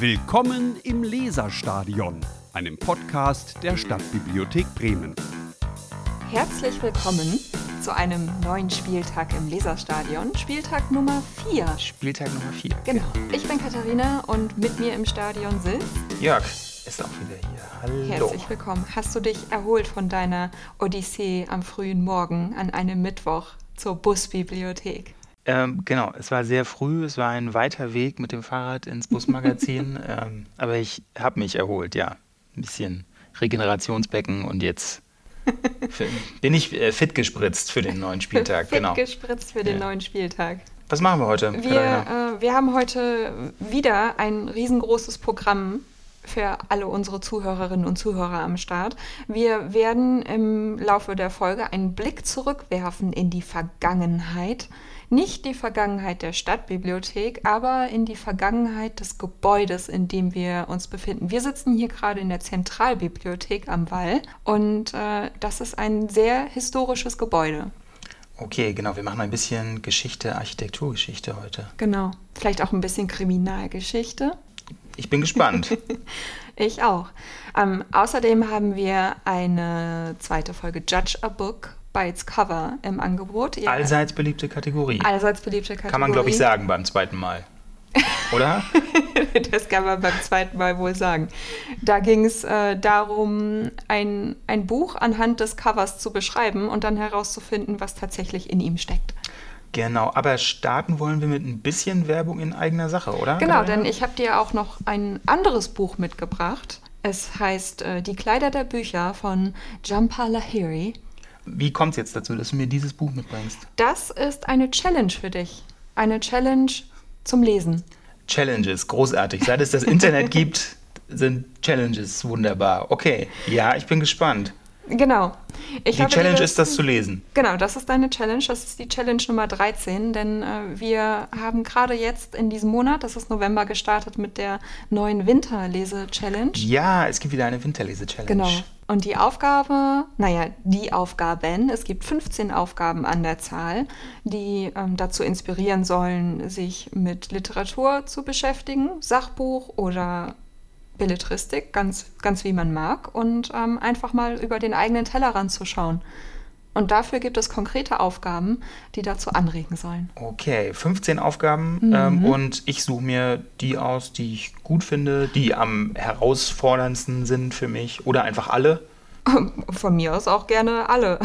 Willkommen im Leserstadion, einem Podcast der Stadtbibliothek Bremen. Herzlich willkommen zu einem neuen Spieltag im Leserstadion, Spieltag Nummer 4. Spieltag Nummer 4. Genau. Ich bin Katharina und mit mir im Stadion sitzt Jörg ist auch wieder hier. Hallo. Herzlich willkommen. Hast du dich erholt von deiner Odyssee am frühen Morgen an einem Mittwoch zur Busbibliothek? Ähm, genau, es war sehr früh, es war ein weiter Weg mit dem Fahrrad ins Busmagazin, ähm, aber ich habe mich erholt, ja. Ein bisschen Regenerationsbecken und jetzt bin ich äh, fit gespritzt für den neuen Spieltag. Fit genau. gespritzt für den Ja. neuen Spieltag. Was machen wir heute? Wir, äh, wir haben heute wieder ein riesengroßes Programm für alle unsere Zuhörerinnen und Zuhörer am Start. Wir werden im Laufe der Folge einen Blick zurückwerfen in die Vergangenheit. Nicht die Vergangenheit der Stadtbibliothek, aber in die Vergangenheit des Gebäudes, in dem wir uns befinden. Wir sitzen hier gerade in der Zentralbibliothek am Wall und äh, das ist ein sehr historisches Gebäude. Okay, genau, wir machen ein bisschen Geschichte, Architekturgeschichte heute. Genau. Vielleicht auch ein bisschen Kriminalgeschichte. Ich bin gespannt. Ich auch. Ähm, außerdem haben wir eine zweite Folge Judge a Book by its Cover im Angebot. Ihr- Allseits beliebte Kategorie. allseits beliebte Kategorie. Kann man, glaube ich, sagen beim zweiten Mal. Oder? das kann man beim zweiten Mal wohl sagen. Da ging es äh, darum, ein, ein Buch anhand des Covers zu beschreiben und dann herauszufinden, was tatsächlich in ihm steckt. Genau, aber starten wollen wir mit ein bisschen Werbung in eigener Sache, oder? Genau, denn ich habe dir auch noch ein anderes Buch mitgebracht. Es heißt äh, Die Kleider der Bücher von Jhampa Lahiri. Wie kommt es jetzt dazu, dass du mir dieses Buch mitbringst? Das ist eine Challenge für dich. Eine Challenge zum Lesen. Challenges, großartig. Seit es das Internet gibt, sind Challenges wunderbar. Okay, ja, ich bin gespannt. Genau. Ich Die Challenge ist, das zu lesen. Genau, das ist deine Challenge. Das ist die Challenge Nummer 13, denn äh, wir haben gerade jetzt in diesem Monat, das ist November, gestartet mit der neuen Winterlese-Challenge. Ja, es gibt wieder eine Winterlese-Challenge. Genau. Und die Aufgabe, naja, die Aufgaben, es gibt 15 Aufgaben an der Zahl, die ähm, dazu inspirieren sollen, sich mit Literatur zu beschäftigen, Sachbuch oder Belletristik, ganz, ganz wie man mag, und ähm, einfach mal über den eigenen Tellerrand zu schauen. Und dafür gibt es konkrete Aufgaben, die dazu anregen sollen. Okay, 15 Aufgaben Mhm. ähm, und ich suche mir die aus, die ich gut finde, die am herausforderndsten sind für mich oder einfach alle. Von mir aus auch gerne alle.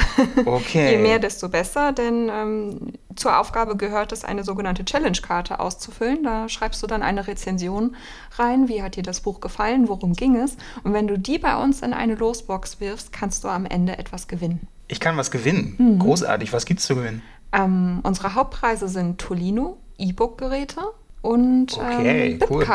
Okay. Je mehr, desto besser, denn ähm, zur Aufgabe gehört es, eine sogenannte Challenge-Karte auszufüllen. Da schreibst du dann eine Rezension rein. Wie hat dir das Buch gefallen? Worum ging es? Und wenn du die bei uns in eine Losbox wirfst, kannst du am Ende etwas gewinnen. Ich kann was gewinnen. Mhm. Großartig. Was gibt's zu gewinnen? Ähm, unsere Hauptpreise sind Tolino, E-Book-Geräte und Okay, ähm, cool.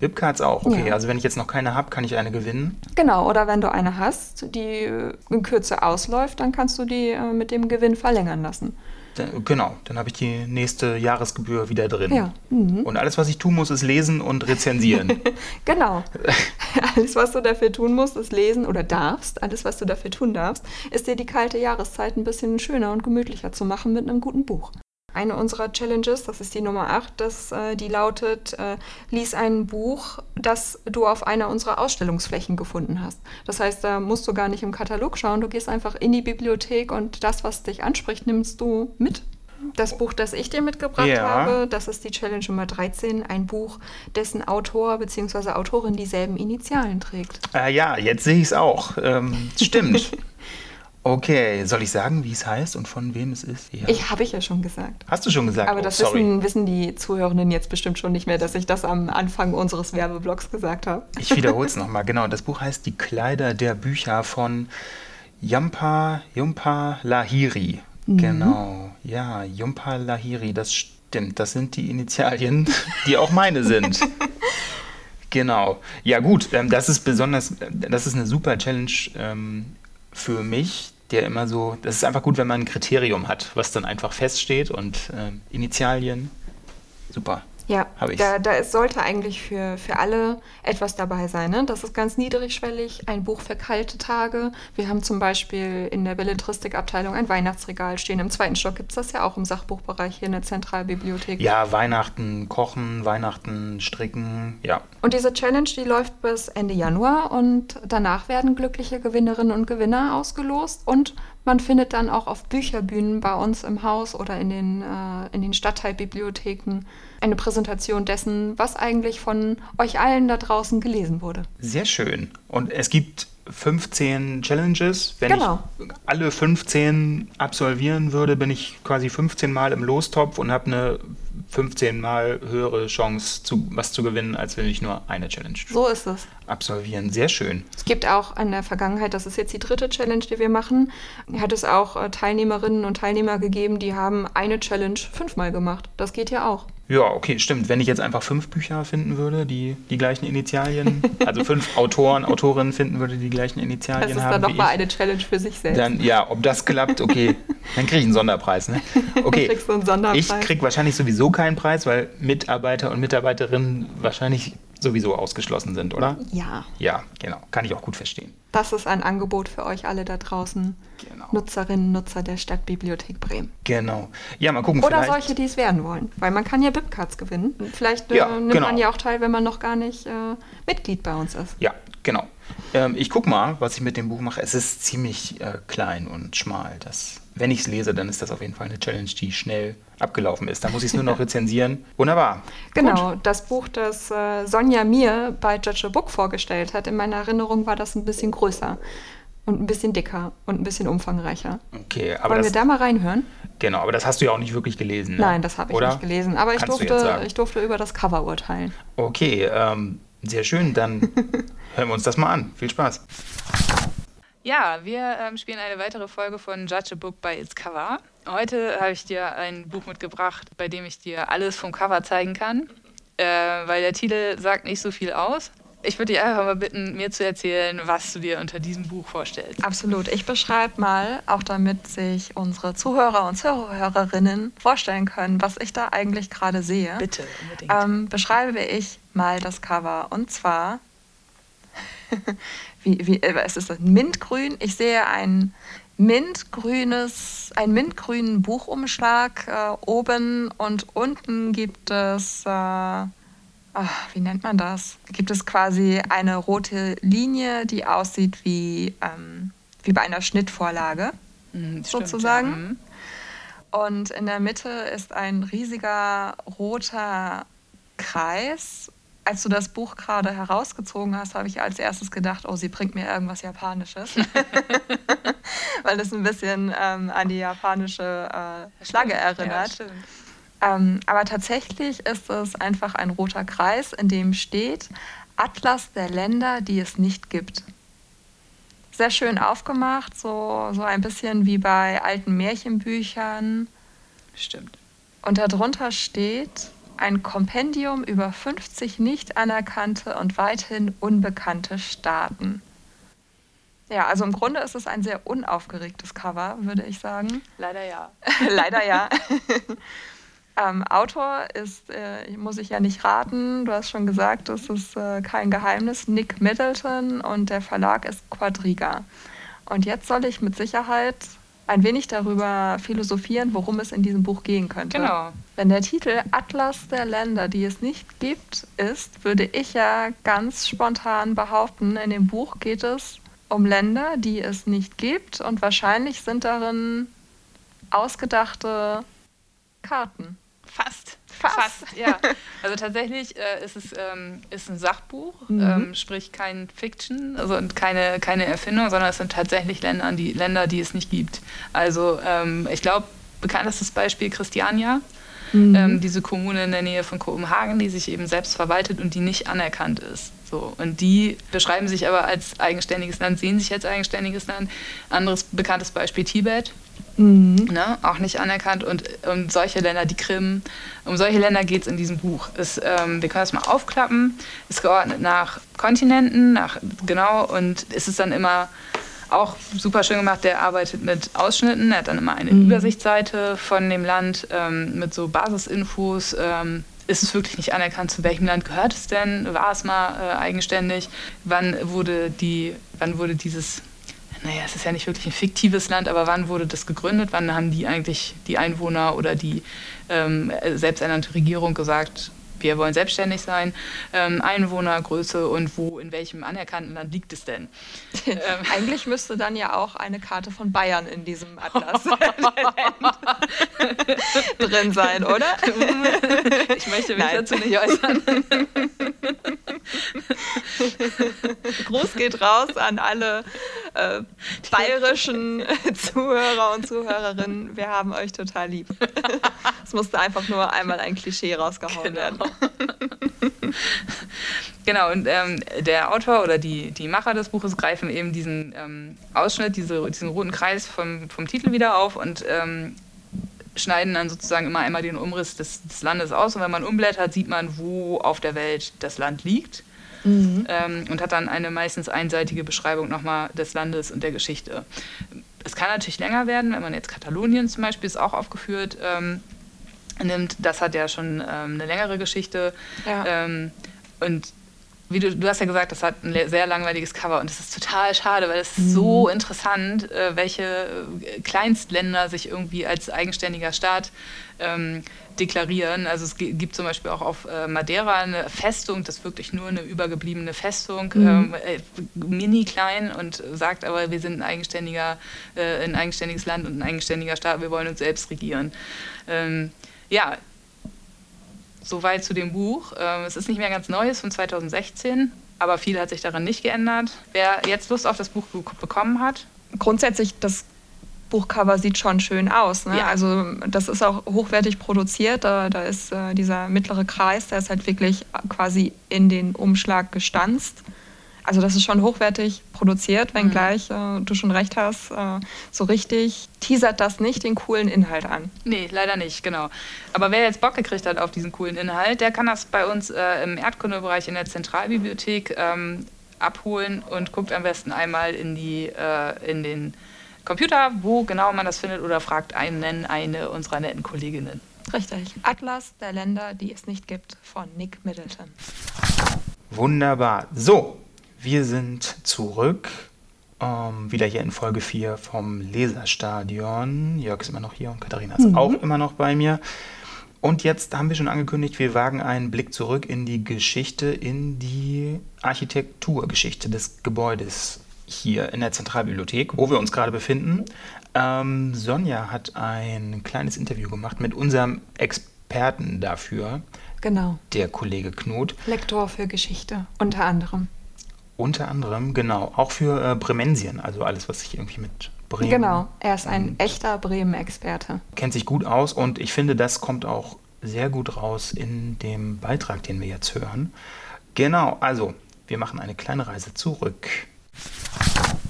Webcards auch. Okay, Ja. also wenn ich jetzt noch keine habe, kann ich eine gewinnen. Genau, oder wenn du eine hast, die äh, in Kürze ausläuft, dann kannst du die äh, mit dem Gewinn verlängern lassen. Dann, genau, dann habe ich die nächste Jahresgebühr wieder drin. Ja. Mhm. Und alles, was ich tun muss, ist lesen und rezensieren. Genau. Alles, was du dafür tun musst, ist lesen oder darfst. Alles, was du dafür tun darfst, ist dir die kalte Jahreszeit ein bisschen schöner und gemütlicher zu machen mit einem guten Buch. Eine unserer Challenges, das ist die Nummer 8, das, äh, die lautet, äh, lies ein Buch, das du auf einer unserer Ausstellungsflächen gefunden hast. Das heißt, da musst du gar nicht im Katalog schauen, du gehst einfach in die Bibliothek und das, was dich anspricht, nimmst du mit. Das Buch, das ich dir mitgebracht Ja. habe, das ist die Challenge Nummer 13, ein Buch, dessen Autor bzw. Autorin dieselben Initialen trägt. äh, ja, jetzt sehe ich es auch. Ähm, stimmt. Okay, soll ich sagen, wie es heißt und von wem es ist? Ja. Ich habe ich ja schon gesagt. Hast du schon gesagt? Aber oh, das wissen, wissen die Zuhörenden jetzt bestimmt schon nicht mehr, dass ich das am Anfang unseres Werbeblocks gesagt habe. Ich wiederhole es nochmal. Genau, das Buch heißt Die Kleider der Bücher von Yampa, Yumpa Lahiri. Mhm. Genau, ja, Yumpa Lahiri, das stimmt. Das sind die Initialien, die auch meine sind. Genau. Ja gut, ähm, das ist besonders, äh, das ist eine super Challenge ähm, für mich, der immer so, das ist einfach gut, wenn man ein Kriterium hat, was dann einfach feststeht und ähm, Initialien, super. Ja, da, da ist, sollte eigentlich für, für alle etwas dabei sein. Ne? Das ist ganz niedrigschwellig, ein Buch für kalte Tage. Wir haben zum Beispiel in der Belletristikabteilung ein Weihnachtsregal stehen. Im zweiten Stock gibt es das ja auch im Sachbuchbereich hier in der Zentralbibliothek. Ja, Weihnachten kochen, Weihnachten stricken, ja. Und diese Challenge, die läuft bis Ende Januar und danach werden glückliche Gewinnerinnen und Gewinner ausgelost und man findet dann auch auf Bücherbühnen bei uns im Haus oder in den, äh, in den Stadtteilbibliotheken eine Präsentation dessen, was eigentlich von euch allen da draußen gelesen wurde. Sehr schön. Und es gibt 15 Challenges. Wenn genau. ich alle 15 absolvieren würde, bin ich quasi 15 Mal im Lostopf und habe eine 15 Mal höhere Chance, zu, was zu gewinnen, als wenn ich nur eine Challenge so ist es. absolvieren. Sehr schön. Es gibt auch in der Vergangenheit, das ist jetzt die dritte Challenge, die wir machen, hat es auch äh, Teilnehmerinnen und Teilnehmer gegeben, die haben eine Challenge fünfmal gemacht. Das geht ja auch. Ja, okay, stimmt. Wenn ich jetzt einfach fünf Bücher finden würde, die die gleichen Initialien, also fünf Autoren, Autorinnen finden würde, die die gleichen Initialien haben. Das ist dann nochmal eine Challenge für sich selbst. Dann, ja, ob das klappt, okay, dann kriege ich einen Sonderpreis. Ne? Okay, kriegst du einen Sonderpreis. ich kriege wahrscheinlich sowieso keinen Preis, weil Mitarbeiter und Mitarbeiterinnen wahrscheinlich sowieso ausgeschlossen sind, oder? Ja. Ja, genau. Kann ich auch gut verstehen. Das ist ein Angebot für euch alle da draußen. Genau. Nutzerinnen, Nutzer der Stadtbibliothek Bremen. Genau. Ja, mal gucken. Oder solche, die es werden wollen. Weil man kann ja Bibcards gewinnen. Vielleicht äh, ja, nimmt genau. man ja auch teil, wenn man noch gar nicht äh, Mitglied bei uns ist. Ja, genau. Ähm, ich gucke mal, was ich mit dem Buch mache. Es ist ziemlich äh, klein und schmal. Das, wenn ich es lese, dann ist das auf jeden Fall eine Challenge, die schnell abgelaufen ist. Da muss ich es nur noch rezensieren. Wunderbar. Genau, Gut. das Buch, das äh, Sonja mir bei Judge a Book vorgestellt hat, in meiner Erinnerung war das ein bisschen größer und ein bisschen dicker und ein bisschen umfangreicher. Okay, aber Wollen das, wir da mal reinhören? Genau, aber das hast du ja auch nicht wirklich gelesen. Ne? Nein, das habe ich Oder? nicht gelesen. Aber ich durfte, ich durfte über das Cover urteilen. Okay, ähm, sehr schön. Dann hören wir uns das mal an. Viel Spaß. Ja, wir ähm, spielen eine weitere Folge von Judge a Book by its Cover. Heute habe ich dir ein Buch mitgebracht, bei dem ich dir alles vom Cover zeigen kann, äh, weil der Titel sagt nicht so viel aus. Ich würde dich einfach mal bitten, mir zu erzählen, was du dir unter diesem Buch vorstellst. Absolut. Ich beschreibe mal, auch damit sich unsere Zuhörer und Zuhörerinnen vorstellen können, was ich da eigentlich gerade sehe. Bitte, unbedingt. Ähm, beschreibe ich mal das Cover. Und zwar wie, wie, äh, es ist Mintgrün. Ich sehe ein mintgrünes, einen mintgrünen Buchumschlag äh, oben und unten gibt es, äh, ach, wie nennt man das? Gibt es quasi eine rote Linie, die aussieht wie, ähm, wie bei einer Schnittvorlage, mhm, sozusagen. Stimmt, ja. Mhm. Und in der Mitte ist ein riesiger roter Kreis als du das Buch gerade herausgezogen hast, habe ich als erstes gedacht, oh, sie bringt mir irgendwas Japanisches. Weil das ein bisschen ähm, an die japanische äh, Flagge erinnert. Ja, ähm, aber tatsächlich ist es einfach ein roter Kreis, in dem steht Atlas der Länder, die es nicht gibt. Sehr schön aufgemacht, so, so ein bisschen wie bei alten Märchenbüchern. Stimmt. Und darunter steht ein Kompendium über 50 nicht anerkannte und weithin unbekannte Staaten. Ja, also im Grunde ist es ein sehr unaufgeregtes Cover, würde ich sagen. Leider ja. Leider ja. ähm, Autor ist, äh, muss ich ja nicht raten, du hast schon gesagt, das ist äh, kein Geheimnis, Nick Middleton und der Verlag ist Quadriga. Und jetzt soll ich mit Sicherheit ein wenig darüber philosophieren, worum es in diesem Buch gehen könnte. Genau. Wenn der Titel Atlas der Länder, die es nicht gibt, ist, würde ich ja ganz spontan behaupten, in dem Buch geht es um Länder, die es nicht gibt und wahrscheinlich sind darin ausgedachte Karten. Fast. Fast. Fast, ja. Also tatsächlich äh, ist es ähm, ist ein Sachbuch, mhm. ähm, sprich kein Fiction, also keine, keine Erfindung, sondern es sind tatsächlich Länder, die, Länder, die es nicht gibt. Also ähm, ich glaube, bekanntestes Beispiel Christiania. Mhm. Ähm, diese Kommune in der Nähe von Kopenhagen, die sich eben selbst verwaltet und die nicht anerkannt ist. So, und die beschreiben sich aber als eigenständiges Land, sehen sich als eigenständiges Land. Anderes bekanntes Beispiel Tibet. Mhm. Ne, auch nicht anerkannt. Und um solche Länder, die Krim, um solche Länder geht es in diesem Buch. Es, ähm, wir können das mal aufklappen. Ist geordnet nach Kontinenten, nach genau, und es ist dann immer auch super schön gemacht. Der arbeitet mit Ausschnitten. Er hat dann immer eine mhm. Übersichtsseite von dem Land ähm, mit so Basisinfos. Ähm, ist es wirklich nicht anerkannt, zu welchem Land gehört es denn? War es mal äh, eigenständig? Wann wurde, die, wann wurde dieses, naja, es ist ja nicht wirklich ein fiktives Land, aber wann wurde das gegründet? Wann haben die eigentlich, die Einwohner oder die ähm, selbsternannte Regierung gesagt, wir wollen selbstständig sein, ähm, Einwohnergröße und wo, in welchem anerkannten Land liegt es denn? Ähm, Eigentlich müsste dann ja auch eine Karte von Bayern in diesem Atlas drin sein, oder? Ich möchte mich Nein. dazu nicht äußern. Gruß geht raus an alle äh, bayerischen Zuhörer und Zuhörerinnen. Wir haben euch total lieb. Es musste einfach nur einmal ein Klischee rausgehauen genau. werden. genau, und ähm, der Autor oder die, die Macher des Buches greifen eben diesen ähm, Ausschnitt, diese, diesen roten Kreis vom, vom Titel wieder auf und ähm, schneiden dann sozusagen immer einmal den Umriss des, des, Landes aus. Und wenn man umblättert, sieht man, wo auf der Welt das Land liegt. Mhm. Ähm, und hat dann eine meistens einseitige Beschreibung nochmal des Landes und der Geschichte. Es kann natürlich länger werden, wenn man jetzt Katalonien zum Beispiel ist auch aufgeführt. Nimmt, das hat ja schon ähm, eine längere Geschichte. Ja. Ähm, und wie du, du hast ja gesagt, das hat ein sehr langweiliges Cover und das ist total schade, weil es ist mhm. so interessant, äh, welche äh, Kleinstländer sich irgendwie als eigenständiger Staat ähm, deklarieren. Also es gibt zum Beispiel auch auf äh, Madeira eine Festung, das ist wirklich nur eine übergebliebene Festung, mhm. ähm, äh, mini klein und sagt aber, wir sind ein eigenständiger, äh, ein eigenständiges Land und ein eigenständiger Staat, wir wollen uns selbst regieren. Ähm, ja, soweit zu dem Buch. Ähm, es ist nicht mehr ganz neu, es ist von 2016, aber viel hat sich daran nicht geändert. Wer jetzt Lust auf das Buch bekommen hat? Grundsätzlich, das Buchcover sieht schon schön aus. Ne? Ja. Also das ist auch hochwertig produziert. Da, da ist äh, dieser mittlere Kreis, der ist halt wirklich quasi in den Umschlag gestanzt. Also das ist schon hochwertig produziert, wenngleich mhm. äh, du schon recht hast, äh, so richtig teasert das nicht den coolen Inhalt an. Nee, leider nicht, genau. Aber wer jetzt Bock gekriegt hat auf diesen coolen Inhalt, der kann das bei uns äh, im Erdkundebereich in der Zentralbibliothek ähm, abholen und guckt am besten einmal in, die, äh, in den Computer, wo genau man das findet oder fragt einen, eine unserer netten Kolleginnen. Richtig. Atlas der Länder, die es nicht gibt, von Nick Middleton. Wunderbar. So, wir sind zurück. Ähm, wieder hier in Folge 4 vom Leserstadion. Jörg ist immer noch hier und Katharina ist mhm. auch immer noch bei mir. Und jetzt haben wir schon angekündigt, wir wagen einen Blick zurück in die Geschichte, in die Architekturgeschichte des Gebäudes hier in der Zentralbibliothek, wo wir uns gerade befinden. Ähm, Sonja hat ein kleines Interview gemacht mit unserem Experten dafür. Genau. Der Kollege Knut. Lektor für Geschichte, unter anderem. Unter anderem, genau. Auch für äh, Bremensien, also alles, was sich irgendwie mit Bremen. Genau, er ist ein echter Bremen-Experte. Kennt sich gut aus und ich finde, das kommt auch sehr gut raus in dem Beitrag, den wir jetzt hören. Genau, also wir machen eine kleine Reise zurück.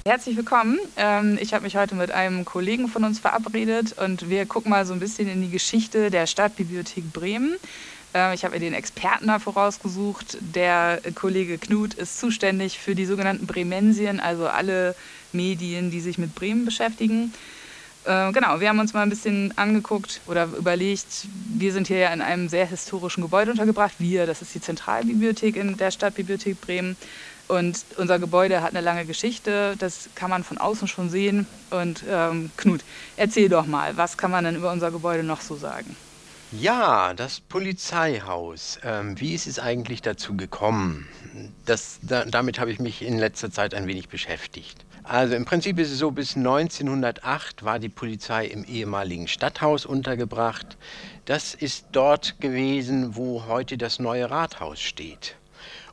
Herzlich willkommen. Ähm, ich habe mich heute mit einem Kollegen von uns verabredet und wir gucken mal so ein bisschen in die Geschichte der Stadtbibliothek Bremen. Ähm, ich habe mir den Experten da vorausgesucht. Der Kollege Knut ist zuständig für die sogenannten Bremensien, also alle Medien, die sich mit Bremen beschäftigen. Ähm, genau, wir haben uns mal ein bisschen angeguckt oder überlegt, wir sind hier ja in einem sehr historischen Gebäude untergebracht. Wir, das ist die Zentralbibliothek in der Stadtbibliothek Bremen. Und unser Gebäude hat eine lange Geschichte, das kann man von außen schon sehen. Und ähm, Knut, erzähl doch mal, was kann man denn über unser Gebäude noch so sagen? Ja, das Polizeihaus. Ähm, wie ist es eigentlich dazu gekommen? Das, da, damit habe ich mich in letzter Zeit ein wenig beschäftigt. Also im Prinzip ist es so, bis 1908 war die Polizei im ehemaligen Stadthaus untergebracht. Das ist dort gewesen, wo heute das neue Rathaus steht.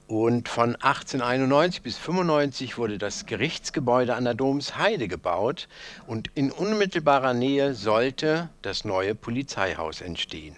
Und von 1891 bis 95 wurde das Gerichtsgebäude an der Domsheide gebaut und in unmittelbarer Nähe sollte das neue Polizeihaus entstehen.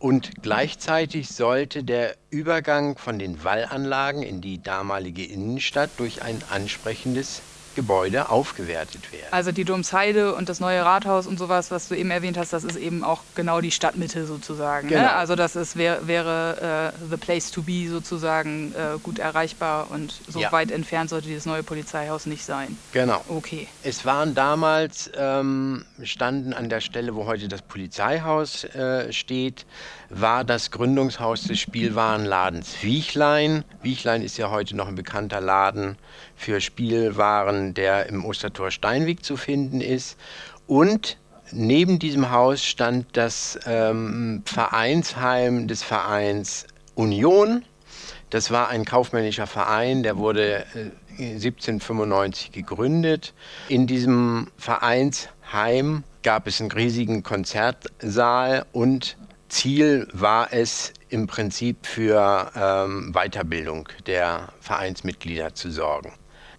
Und gleichzeitig sollte der Übergang von den Wallanlagen in die damalige Innenstadt durch ein ansprechendes Gebäude aufgewertet werden. Also die Domsheide und das neue Rathaus und sowas, was du eben erwähnt hast, das ist eben auch genau die Stadtmitte sozusagen. Ne? Genau. Ne? Also das ist, wär, wäre äh, the place to be sozusagen äh, gut erreichbar und so ja. weit entfernt sollte dieses neue Polizeihaus nicht sein. Genau. Okay. Es waren damals, ähm, standen an der Stelle, wo heute das Polizeihaus äh, steht, war das Gründungshaus des Spielwarenladens Wiechlein. Wiechlein ist ja heute noch ein bekannter Laden für Spielwaren, der im Ostertor Steinweg zu finden ist. Und neben diesem Haus stand das ähm, Vereinsheim des Vereins Union. Das war ein kaufmännischer Verein, der wurde äh, 1795 gegründet. In diesem Vereinsheim gab es einen riesigen Konzertsaal und Ziel war es im Prinzip für ähm, Weiterbildung der Vereinsmitglieder zu sorgen.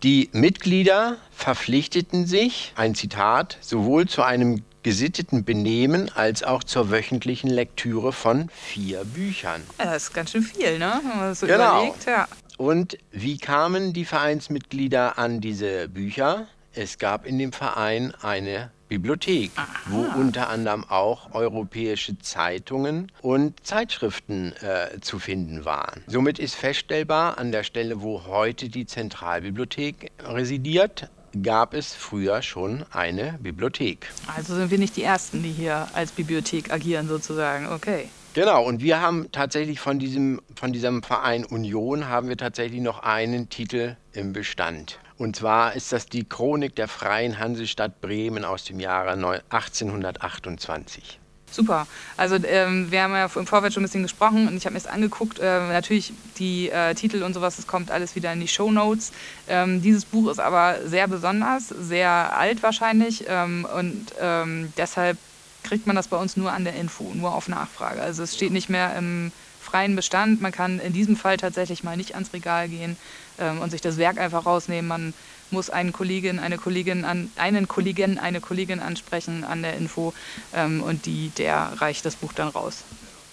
Die Mitglieder verpflichteten sich, ein Zitat, sowohl zu einem gesitteten Benehmen als auch zur wöchentlichen Lektüre von vier Büchern. Ja, das ist ganz schön viel, ne? Wenn man so genau. überlegt. Ja. Und wie kamen die Vereinsmitglieder an diese Bücher? Es gab in dem Verein eine Bibliothek, Aha. wo unter anderem auch europäische Zeitungen und Zeitschriften äh, zu finden waren. Somit ist feststellbar, an der Stelle, wo heute die Zentralbibliothek residiert, gab es früher schon eine Bibliothek. Also sind wir nicht die Ersten, die hier als Bibliothek agieren sozusagen. Okay. Genau, und wir haben tatsächlich von diesem, von diesem Verein Union haben wir tatsächlich noch einen Titel im Bestand. Und zwar ist das die Chronik der Freien Hansestadt Bremen aus dem Jahre 1828. Super. Also ähm, wir haben ja im Vorfeld schon ein bisschen gesprochen und ich habe mir das angeguckt. Äh, natürlich die äh, Titel und sowas, das kommt alles wieder in die Show Notes. Ähm, dieses Buch ist aber sehr besonders, sehr alt wahrscheinlich ähm, und ähm, deshalb kriegt man das bei uns nur an der Info, nur auf Nachfrage. Also es steht nicht mehr im freien Bestand. Man kann in diesem Fall tatsächlich mal nicht ans Regal gehen ähm, und sich das Werk einfach rausnehmen. Man muss einen Kollegin, eine Kollegin an, einen Kollegen, eine Kollegin ansprechen an der Info ähm, und die, der reicht das Buch dann raus.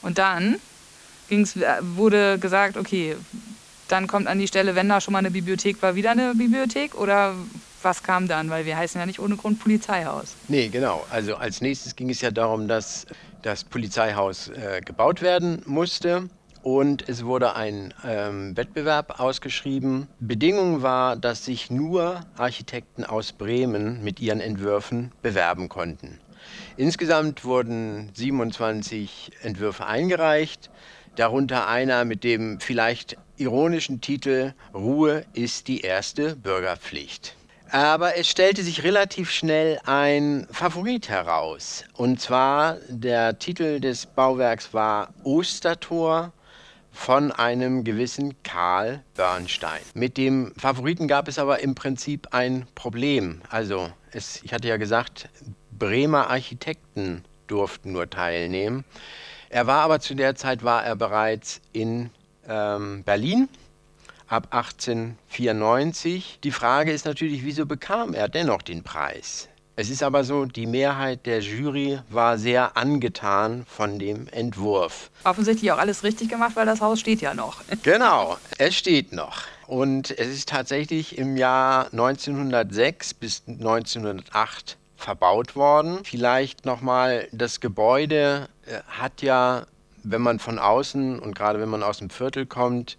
Und dann ging's, äh, wurde gesagt, okay, dann kommt an die Stelle, wenn da schon mal eine Bibliothek war, wieder eine Bibliothek oder was kam dann? Weil wir heißen ja nicht ohne Grund Polizeihaus. Nee, genau. Also als nächstes ging es ja darum, dass das Polizeihaus äh, gebaut werden musste und es wurde ein ähm, Wettbewerb ausgeschrieben. Bedingung war, dass sich nur Architekten aus Bremen mit ihren Entwürfen bewerben konnten. Insgesamt wurden 27 Entwürfe eingereicht, darunter einer mit dem vielleicht ironischen Titel Ruhe ist die erste Bürgerpflicht. Aber es stellte sich relativ schnell ein Favorit heraus. Und zwar der Titel des Bauwerks war Ostertor von einem gewissen Karl Bernstein. Mit dem Favoriten gab es aber im Prinzip ein Problem. Also, es, ich hatte ja gesagt, Bremer Architekten durften nur teilnehmen. Er war aber zu der Zeit war er bereits in ähm, Berlin ab 1894. Die Frage ist natürlich, wieso bekam er dennoch den Preis? Es ist aber so, die Mehrheit der Jury war sehr angetan von dem Entwurf. Offensichtlich auch alles richtig gemacht, weil das Haus steht ja noch. Genau, es steht noch. Und es ist tatsächlich im Jahr 1906 bis 1908 verbaut worden. Vielleicht nochmal, das Gebäude äh, hat ja, wenn man von außen und gerade wenn man aus dem Viertel kommt,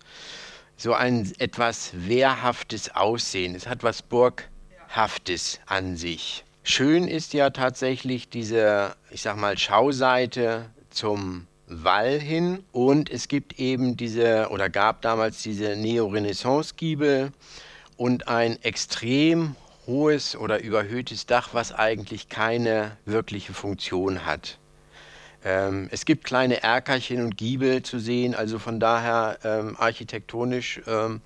so ein etwas wehrhaftes Aussehen. Es hat was Burghaftes an sich. Schön ist ja tatsächlich diese, ich sag mal, Schauseite zum Wall hin und es gibt eben diese oder gab damals diese Neorenaissance-Giebel und ein extrem hohes oder überhöhtes Dach, was eigentlich keine wirkliche Funktion hat. Ähm, es gibt kleine Erkerchen und Giebel zu sehen, also von daher ähm, architektonisch ähm,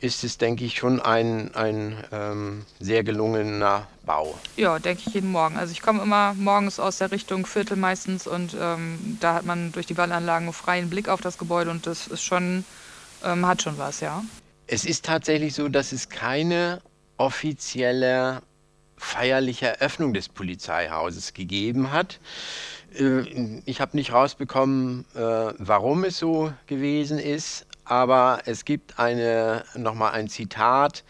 ist es, denke ich, schon ein, ein ähm, sehr gelungener Bau. Ja, denke ich jeden Morgen. Also ich komme immer morgens aus der Richtung Viertel meistens und ähm, da hat man durch die Wallanlagen einen freien Blick auf das Gebäude und das ist schon, ähm, hat schon was, ja. Es ist tatsächlich so, dass es keine offizielle feierliche Eröffnung des Polizeihauses gegeben hat. Äh, ich habe nicht rausbekommen, äh, warum es so gewesen ist, aber es gibt eine, nochmal ein Zitat,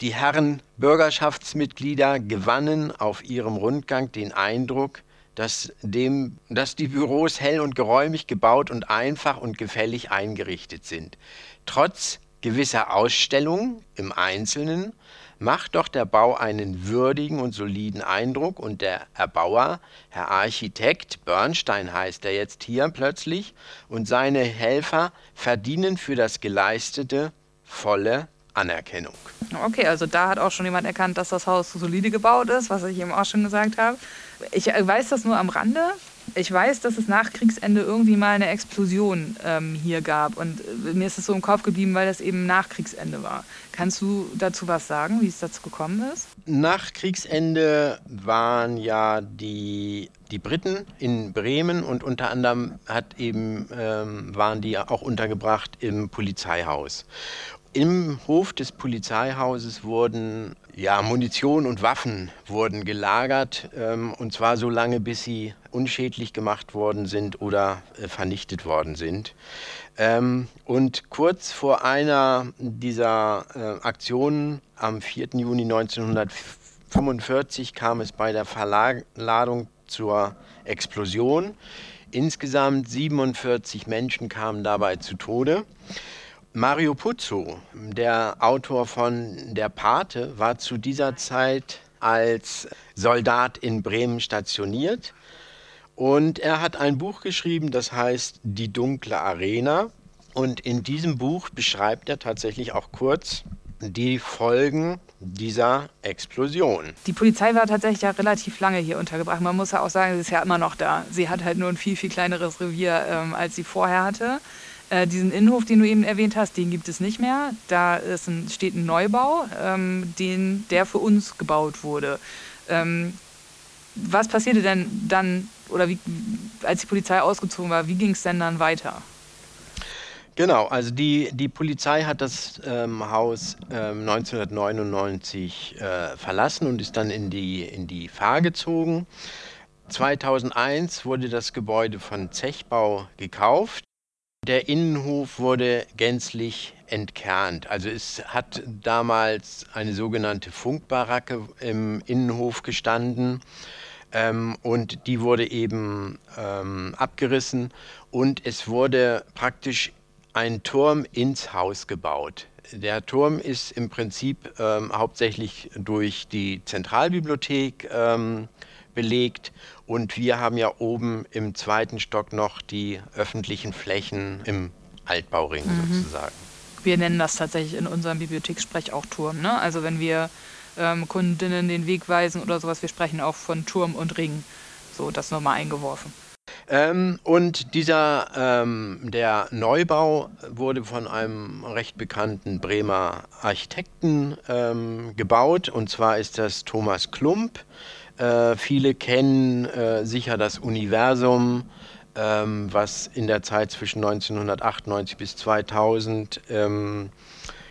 Die Herren Bürgerschaftsmitglieder gewannen auf ihrem Rundgang den Eindruck, dass, dem, dass die Büros hell und geräumig gebaut und einfach und gefällig eingerichtet sind. Trotz gewisser Ausstellungen im Einzelnen macht doch der Bau einen würdigen und soliden Eindruck und der Erbauer, Herr Architekt Bernstein heißt er jetzt hier plötzlich, und seine Helfer verdienen für das Geleistete volle Anerkennung. Okay, also da hat auch schon jemand erkannt, dass das Haus so solide gebaut ist, was ich eben auch schon gesagt habe. Ich weiß das nur am Rande. Ich weiß, dass es nach Kriegsende irgendwie mal eine Explosion ähm, hier gab. Und äh, mir ist es so im Kopf geblieben, weil das eben nach Kriegsende war. Kannst du dazu was sagen, wie es dazu gekommen ist? Nach Kriegsende waren ja die, die Briten in Bremen und unter anderem hat eben, ähm, waren die auch untergebracht im Polizeihaus. Im Hof des Polizeihauses wurden ja, Munition und Waffen wurden gelagert, ähm, und zwar so lange, bis sie unschädlich gemacht worden sind oder äh, vernichtet worden sind. Ähm, und kurz vor einer dieser äh, Aktionen am 4. Juni 1945 kam es bei der Verladung zur Explosion. Insgesamt 47 Menschen kamen dabei zu Tode. Mario Puzo, der Autor von Der Pate, war zu dieser Zeit als Soldat in Bremen stationiert und er hat ein Buch geschrieben, das heißt Die dunkle Arena. Und in diesem Buch beschreibt er tatsächlich auch kurz die Folgen dieser Explosion. Die Polizei war tatsächlich ja relativ lange hier untergebracht. Man muss ja auch sagen, sie ist ja immer noch da. Sie hat halt nur ein viel, viel kleineres Revier, ähm, als sie vorher hatte. Äh, diesen Innenhof, den du eben erwähnt hast, den gibt es nicht mehr. Da ein, steht ein Neubau, ähm, den, der für uns gebaut wurde. Ähm, was passierte denn dann, oder wie, als die Polizei ausgezogen war, wie ging es denn dann weiter? Genau, also die, die Polizei hat das ähm, Haus ähm, 1999 äh, verlassen und ist dann in die, in die Fahr gezogen. 2001 wurde das Gebäude von Zechbau gekauft. Der Innenhof wurde gänzlich entkernt. Also es hat damals eine sogenannte Funkbaracke im Innenhof gestanden ähm, und die wurde eben ähm, abgerissen und es wurde praktisch ein Turm ins Haus gebaut. Der Turm ist im Prinzip ähm, hauptsächlich durch die Zentralbibliothek ähm, belegt und wir haben ja oben im zweiten Stock noch die öffentlichen Flächen im Altbauring mhm. sozusagen. Wir nennen das tatsächlich in unserem Bibliothekssprech auch Turm. Ne? Also wenn wir ähm, Kundinnen den Weg weisen oder sowas, wir sprechen auch von Turm und Ring. So, das nochmal eingeworfen. Ähm, und dieser, ähm, der Neubau wurde von einem recht bekannten Bremer Architekten ähm, gebaut. Und zwar ist das Thomas Klump. Äh, viele kennen äh, sicher das Universum, ähm, was in der Zeit zwischen 1998 bis 2000 ähm,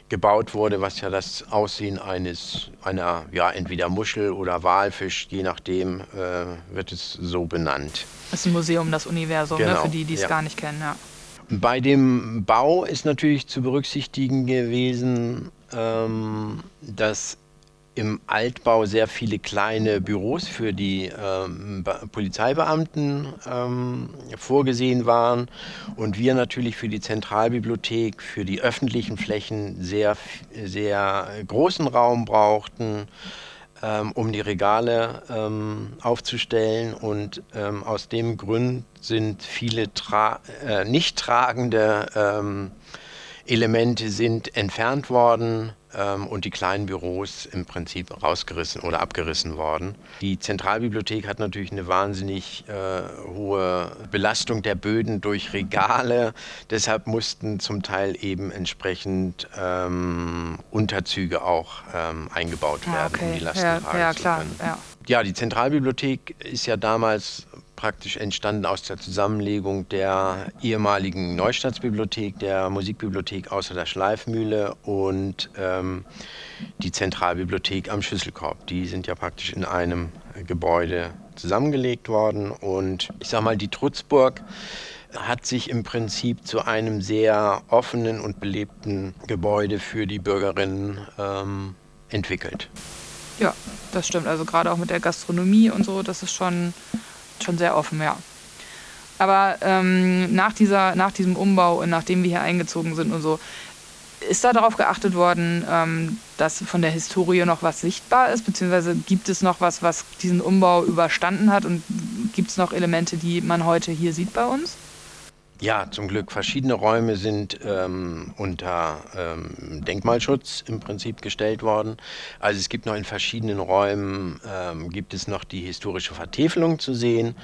gebaut wurde, was ja das Aussehen eines einer ja entweder Muschel oder Walfisch, je nachdem äh, wird es so benannt. Das ist ein Museum, das Universum, genau, ne, für die, die es ja. gar nicht kennen. Ja. Bei dem Bau ist natürlich zu berücksichtigen gewesen, ähm, dass im Altbau sehr viele kleine Büros für die ähm, Polizeibeamten ähm, vorgesehen waren und wir natürlich für die Zentralbibliothek, für die öffentlichen Flächen sehr, sehr großen Raum brauchten, ähm, um die Regale ähm, aufzustellen und ähm, aus dem Grund sind viele tra äh, nicht tragende ähm, Elemente sind entfernt worden ähm, und die kleinen Büros im Prinzip rausgerissen oder abgerissen worden. Die Zentralbibliothek hat natürlich eine wahnsinnig äh, hohe Belastung der Böden durch Regale. Deshalb mussten zum Teil eben entsprechend ähm, Unterzüge auch ähm, eingebaut ah, werden, okay. um die Lasten ja, tragen ja, zu klar, können. Ja. ja, die Zentralbibliothek ist ja damals praktisch entstanden aus der Zusammenlegung der ehemaligen Neustadtsbibliothek, der Musikbibliothek außer der Schleifmühle und ähm, die Zentralbibliothek am Schüsselkorb. Die sind ja praktisch in einem Gebäude zusammengelegt worden und ich sag mal, die Trutzburg hat sich im Prinzip zu einem sehr offenen und belebten Gebäude für die Bürgerinnen ähm, entwickelt. Ja, das stimmt. Also gerade auch mit der Gastronomie und so, das ist schon, schon sehr offen, ja. Aber ähm, nach, dieser, nach diesem Umbau und nachdem wir hier eingezogen sind und so, ist da darauf geachtet worden, ähm, dass von der Historie noch was sichtbar ist? Beziehungsweise gibt es noch was, was diesen Umbau überstanden hat? Und gibt es noch Elemente, die man heute hier sieht bei uns? Ja, zum Glück. Verschiedene Räume sind ähm, unter ähm, Denkmalschutz im Prinzip gestellt worden. Also es gibt noch in verschiedenen Räumen, ähm, gibt es noch die historische Vertäfelung zu sehen.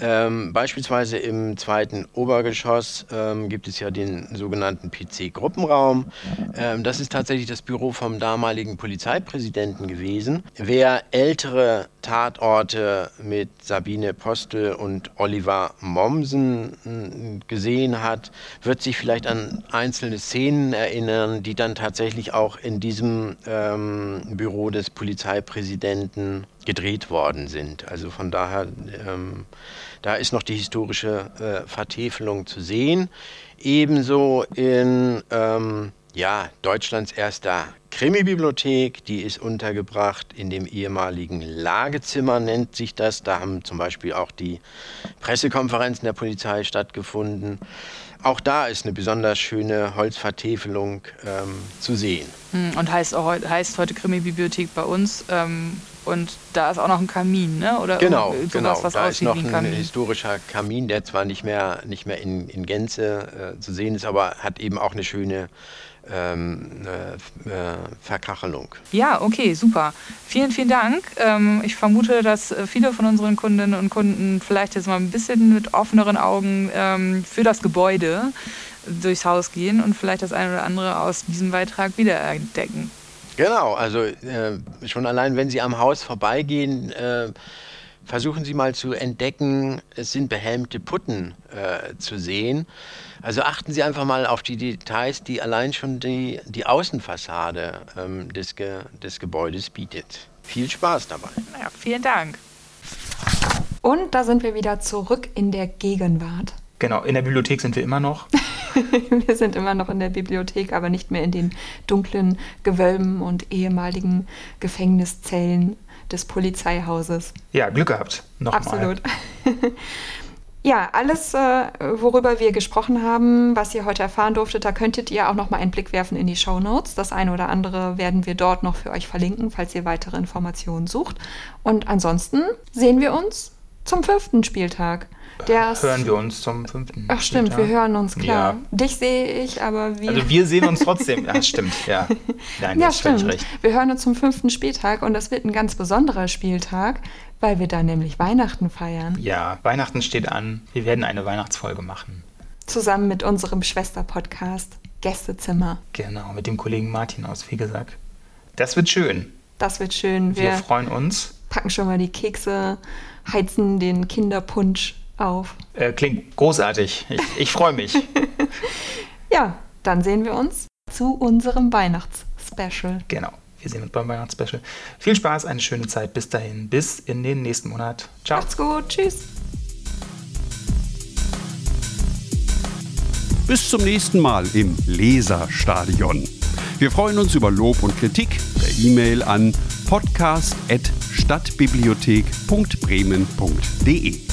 Ähm, beispielsweise im zweiten Obergeschoss ähm, gibt es ja den sogenannten PC-Gruppenraum. Ähm, das ist tatsächlich das Büro vom damaligen Polizeipräsidenten gewesen. Wer ältere Tatorte mit Sabine Postel und Oliver Mommsen hm, gesehen hat, wird sich vielleicht an einzelne Szenen erinnern, die dann tatsächlich auch in diesem ähm, Büro des Polizeipräsidenten gedreht worden sind. Also von daher, ähm, da ist noch die historische äh, Vertäfelung zu sehen. Ebenso in ähm, ja, Deutschlands erster Krimi-Bibliothek, die ist untergebracht in dem ehemaligen Lagezimmer, nennt sich das. Da haben zum Beispiel auch die Pressekonferenzen der Polizei stattgefunden. Auch da ist eine besonders schöne Holzvertäfelung ähm, zu sehen. Hm, und heißt, auch, heißt heute Krimi-Bibliothek bei uns. Ähm, und da ist auch noch ein Kamin, ne? Oder genau, sowas, genau. Was da ist noch ein, ein historischer Kamin, der zwar nicht mehr, nicht mehr in, in Gänze äh, zu sehen ist, aber hat eben auch eine schöne ähm, äh, äh, Verkachelung. Ja, okay, super. Vielen, vielen Dank. Ähm, ich vermute, dass äh, viele von unseren Kundinnen und Kunden vielleicht jetzt mal ein bisschen mit offeneren Augen ähm, für das Gebäude durchs Haus gehen und vielleicht das eine oder andere aus diesem Beitrag wiederentdecken. Genau, also äh, schon allein, wenn Sie am Haus vorbeigehen, äh, versuchen Sie mal zu entdecken, es sind behelmte Putten äh, zu sehen. Also achten Sie einfach mal auf die Details, die allein schon die, die Außenfassade ähm, des, Ge des Gebäudes bietet. Viel Spaß dabei. Ja, vielen Dank. Und da sind wir wieder zurück in der Gegenwart. Genau, in der Bibliothek sind wir immer noch. wir sind immer noch in der Bibliothek, aber nicht mehr in den dunklen Gewölben und ehemaligen Gefängniszellen des Polizeihauses. Ja, Glück gehabt. Nochmal. Absolut. Ja, alles, äh, worüber wir gesprochen haben, was ihr heute erfahren durftet, da könntet ihr auch noch mal einen Blick werfen in die Show Notes. Das eine oder andere werden wir dort noch für euch verlinken, falls ihr weitere Informationen sucht. Und ansonsten sehen wir uns zum fünften Spieltag. Der hören wir uns zum fünften. Ach stimmt, Spieltag. wir hören uns, klar. Ja. Dich sehe ich, aber wie. Also wir sehen uns trotzdem. ja, stimmt, ja. Nein, ja, stimmt. Recht. Wir hören uns zum fünften Spieltag und das wird ein ganz besonderer Spieltag, weil wir da nämlich Weihnachten feiern. Ja, Weihnachten steht an. Wir werden eine Weihnachtsfolge machen. Zusammen mit unserem Schwesterpodcast Gästezimmer. Genau, mit dem Kollegen Martin aus Wegesack. Das wird schön. Das wird schön. Wir, wir freuen uns. Packen schon mal die Kekse, heizen den Kinderpunsch auf. Äh, klingt großartig. Ich, ich freue mich. ja, dann sehen wir uns zu unserem Weihnachtsspecial. Genau. Wir sehen uns beim Weihnachtsspecial. Viel Spaß, eine schöne Zeit. Bis dahin. Bis in den nächsten Monat. Ciao. Macht's gut. Tschüss. Bis zum nächsten Mal im Leserstadion. Wir freuen uns über Lob und Kritik per E-Mail an podcast.stadtbibliothek.bremen.de.